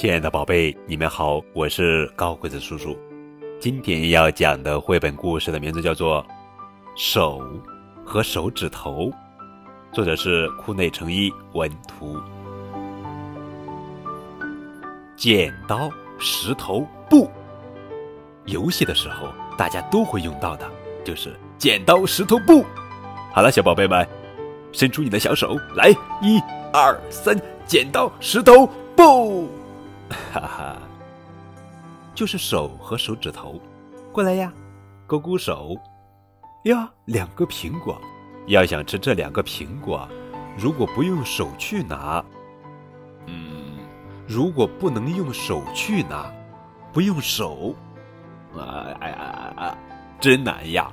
亲爱的宝贝，你们好，我是高个子叔叔。今天要讲的绘本故事的名字叫做《手和手指头》，作者是库内成一文图。剪刀、石头、布，游戏的时候大家都会用到的，就是剪刀、石头、布。好了，小宝贝们，伸出你的小手来，一、二、三，剪刀、石头、布。哈哈，就是手和手指头，过来呀，勾勾手。呀，两个苹果，要想吃这两个苹果，如果不用手去拿，嗯，如果不能用手去拿，不用手，啊哎呀啊，真难呀！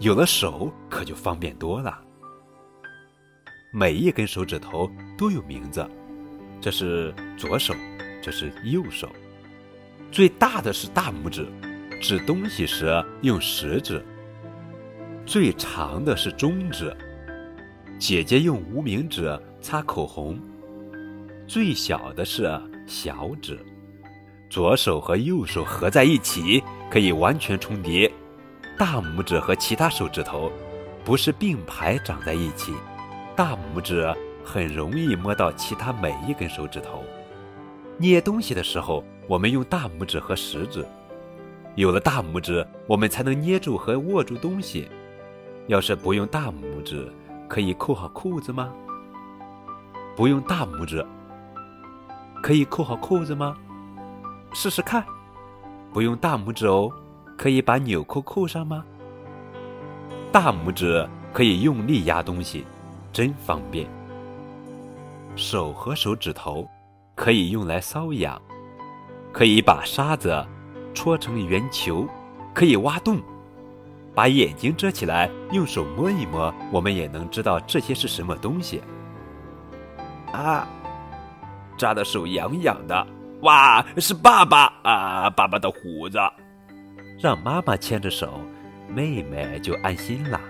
有了手，可就方便多了。每一根手指头都有名字，这是左手。这是右手，最大的是大拇指，指东西时用食指；最长的是中指，姐姐用无名指擦口红；最小的是小指。左手和右手合在一起可以完全重叠，大拇指和其他手指头不是并排长在一起，大拇指很容易摸到其他每一根手指头。捏东西的时候，我们用大拇指和食指。有了大拇指，我们才能捏住和握住东西。要是不用大拇指，可以扣好裤子吗？不用大拇指，可以扣好裤子吗？试试看。不用大拇指哦，可以把纽扣扣上吗？大拇指可以用力压东西，真方便。手和手指头。可以用来搔痒，可以把沙子戳成圆球，可以挖洞，把眼睛遮起来，用手摸一摸，我们也能知道这些是什么东西。啊，扎的手痒痒的，哇，是爸爸啊！爸爸的胡子，让妈妈牵着手，妹妹就安心了。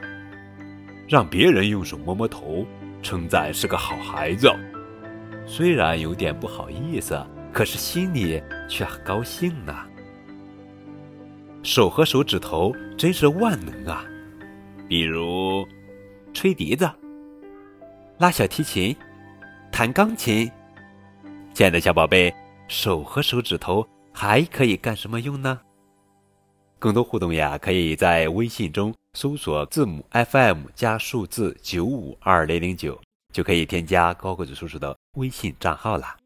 让别人用手摸摸头，称赞是个好孩子。虽然有点不好意思，可是心里却很高兴呢。手和手指头真是万能啊！比如，吹笛子、拉小提琴、弹钢琴。亲爱的小宝贝，手和手指头还可以干什么用呢？更多互动呀，可以在微信中搜索字母 FM 加数字九五二零零九。就可以添加高个子叔叔的微信账号了。